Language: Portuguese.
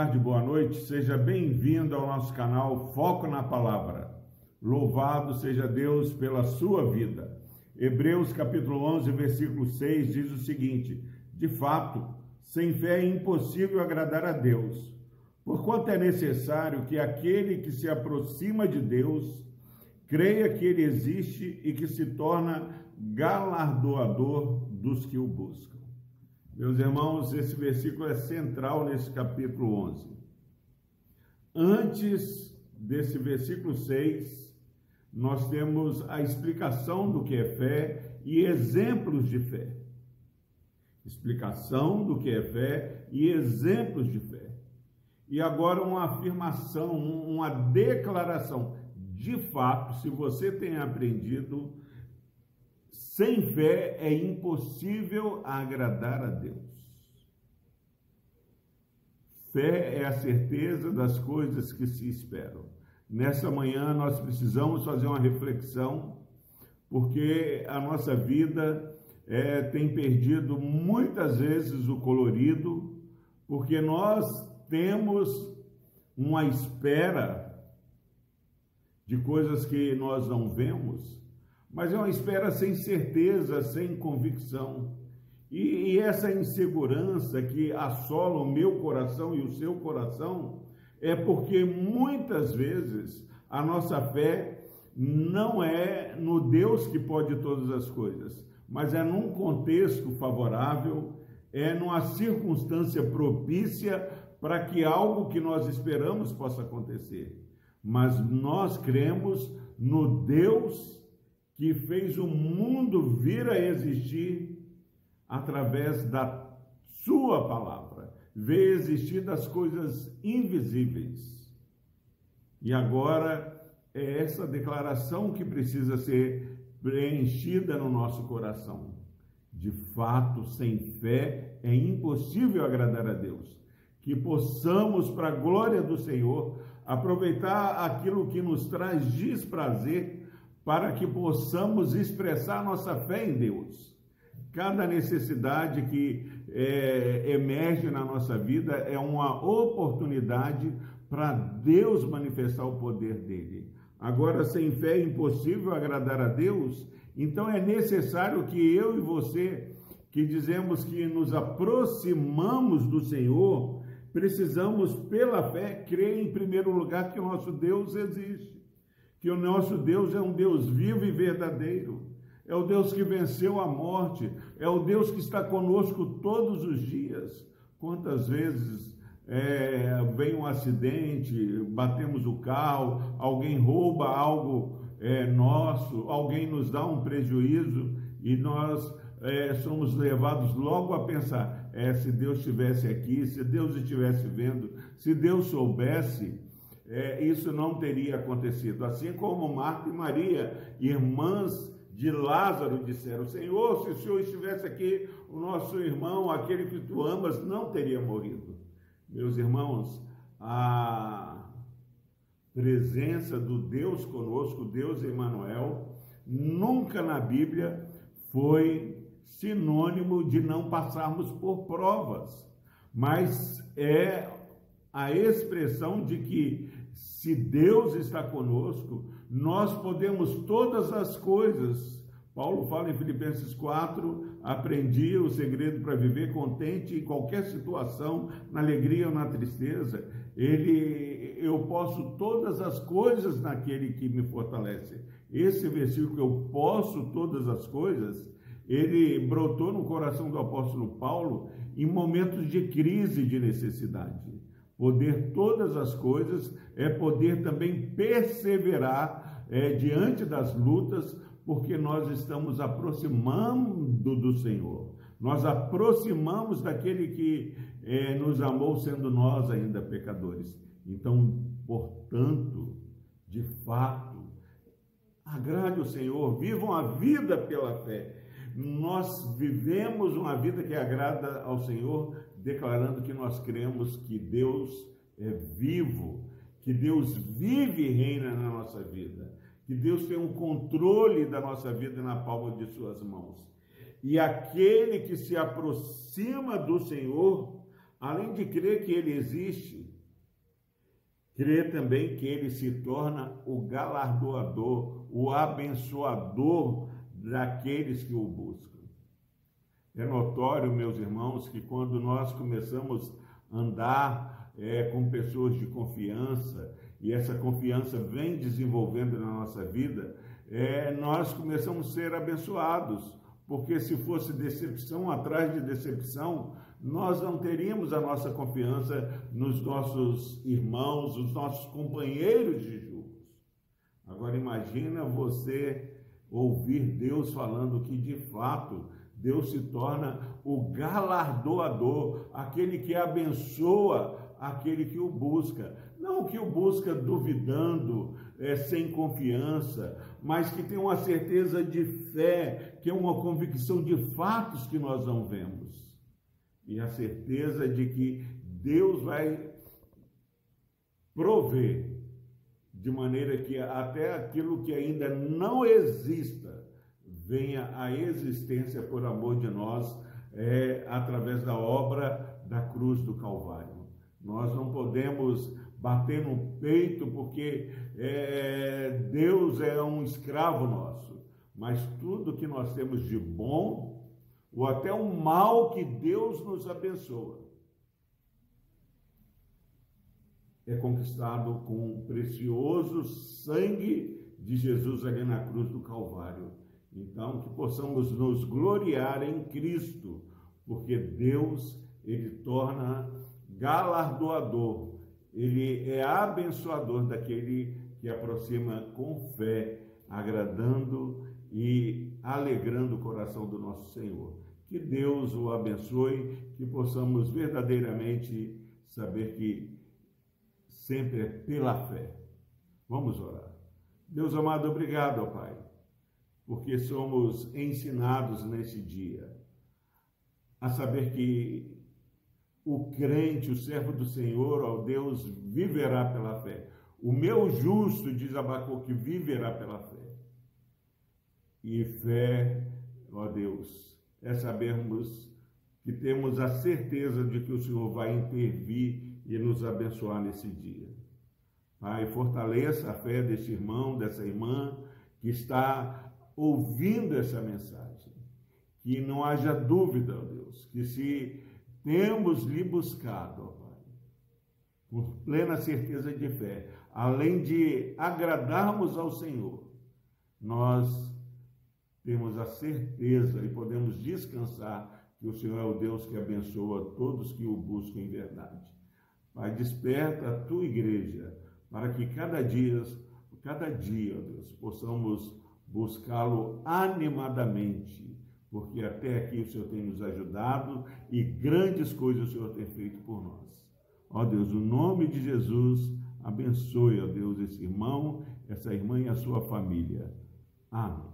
tarde, boa noite. Seja bem-vindo ao nosso canal Foco na Palavra. Louvado seja Deus pela sua vida. Hebreus capítulo 11, versículo 6 diz o seguinte: De fato, sem fé é impossível agradar a Deus, porquanto é necessário que aquele que se aproxima de Deus creia que ele existe e que se torna galardoador dos que o buscam. Meus irmãos, esse versículo é central nesse capítulo 11. Antes desse versículo 6, nós temos a explicação do que é fé e exemplos de fé. Explicação do que é fé e exemplos de fé. E agora uma afirmação, uma declaração. De fato, se você tem aprendido sem fé é impossível agradar a Deus. Fé é a certeza das coisas que se esperam. Nessa manhã nós precisamos fazer uma reflexão, porque a nossa vida é, tem perdido muitas vezes o colorido, porque nós temos uma espera de coisas que nós não vemos mas é uma espera sem certeza, sem convicção. E, e, essa insegurança que assola o meu coração e o seu coração é porque muitas vezes a nossa fé não é no Deus que pode todas as coisas, mas é num contexto favorável, é numa circunstância propícia para que algo que nós esperamos possa acontecer. Mas nós cremos no Deus que fez o mundo vir a existir através da sua palavra, veio existir das coisas invisíveis. E agora é essa declaração que precisa ser preenchida no nosso coração. De fato, sem fé é impossível agradar a Deus. Que possamos, para a glória do Senhor, aproveitar aquilo que nos traz desprazer para que possamos expressar nossa fé em Deus. Cada necessidade que é, emerge na nossa vida é uma oportunidade para Deus manifestar o poder dele. Agora, sem fé é impossível agradar a Deus, então é necessário que eu e você, que dizemos que nos aproximamos do Senhor, precisamos, pela fé, crer em primeiro lugar que o nosso Deus existe que o nosso Deus é um Deus vivo e verdadeiro. É o Deus que venceu a morte, é o Deus que está conosco todos os dias. Quantas vezes é, vem um acidente, batemos o carro, alguém rouba algo é, nosso, alguém nos dá um prejuízo e nós é, somos levados logo a pensar: é, se Deus estivesse aqui, se Deus estivesse vendo, se Deus soubesse é, isso não teria acontecido. Assim como Marta e Maria, irmãs de Lázaro, disseram: Senhor, se o Senhor estivesse aqui, o nosso irmão, aquele que tu amas, não teria morrido. Meus irmãos, a presença do Deus conosco, Deus Emmanuel, nunca na Bíblia foi sinônimo de não passarmos por provas, mas é a expressão de que se Deus está conosco, nós podemos todas as coisas. Paulo fala em Filipenses 4: aprendi o segredo para viver contente em qualquer situação, na alegria ou na tristeza. Ele, eu posso todas as coisas naquele que me fortalece. Esse versículo, eu posso todas as coisas, ele brotou no coração do apóstolo Paulo em momentos de crise, de necessidade. Poder todas as coisas é poder também perseverar é, diante das lutas, porque nós estamos aproximando do Senhor. Nós aproximamos daquele que é, nos amou, sendo nós ainda pecadores. Então, portanto, de fato, agrade o Senhor, vivam a vida pela fé. Nós vivemos uma vida que agrada ao Senhor declarando que nós cremos que Deus é vivo, que Deus vive e reina na nossa vida, que Deus tem um controle da nossa vida na palma de suas mãos. E aquele que se aproxima do Senhor, além de crer que ele existe, crê também que ele se torna o galardoador, o abençoador daqueles que o buscam. É notório, meus irmãos, que quando nós começamos a andar é, com pessoas de confiança e essa confiança vem desenvolvendo na nossa vida, é, nós começamos a ser abençoados, porque se fosse decepção atrás de decepção, nós não teríamos a nossa confiança nos nossos irmãos, os nossos companheiros de julgos. Agora imagina você ouvir Deus falando que de fato Deus se torna o galardoador, aquele que abençoa aquele que o busca. Não que o busca duvidando, é, sem confiança, mas que tem uma certeza de fé, que é uma convicção de fatos que nós não vemos. E a certeza de que Deus vai prover, de maneira que até aquilo que ainda não exista venha à existência por amor de nós, é, através da obra da cruz do Calvário. Nós não podemos bater no peito porque é, Deus é um escravo nosso, mas tudo que nós temos de bom, ou até o mal que Deus nos abençoa, é conquistado com o precioso sangue de Jesus ali na cruz do Calvário. Então, que possamos nos gloriar em Cristo, porque Deus, Ele torna galardoador, Ele é abençoador daquele que aproxima com fé, agradando e alegrando o coração do nosso Senhor. Que Deus o abençoe, que possamos verdadeiramente saber que sempre é pela fé. Vamos orar. Deus amado, obrigado, Pai porque somos ensinados nesse dia a saber que o crente, o servo do Senhor, ó Deus, viverá pela fé. O meu justo, diz Abacuque, viverá pela fé. E fé, ó Deus, é sabermos que temos a certeza de que o Senhor vai intervir e nos abençoar nesse dia. Pai, fortaleça a fé desse irmão, dessa irmã que está ouvindo essa mensagem. Que não haja dúvida, ó Deus, que se temos lhe buscado, ó Pai, com plena certeza de fé, além de agradarmos ao Senhor, nós temos a certeza e podemos descansar que o Senhor é o Deus que abençoa todos que o buscam em verdade. Pai, desperta a tua igreja para que cada dia, cada dia, ó Deus, possamos buscá-lo animadamente, porque até aqui o Senhor tem nos ajudado e grandes coisas o Senhor tem feito por nós. Ó Deus, o nome de Jesus, abençoe, ó Deus, esse irmão, essa irmã e a sua família. Amém.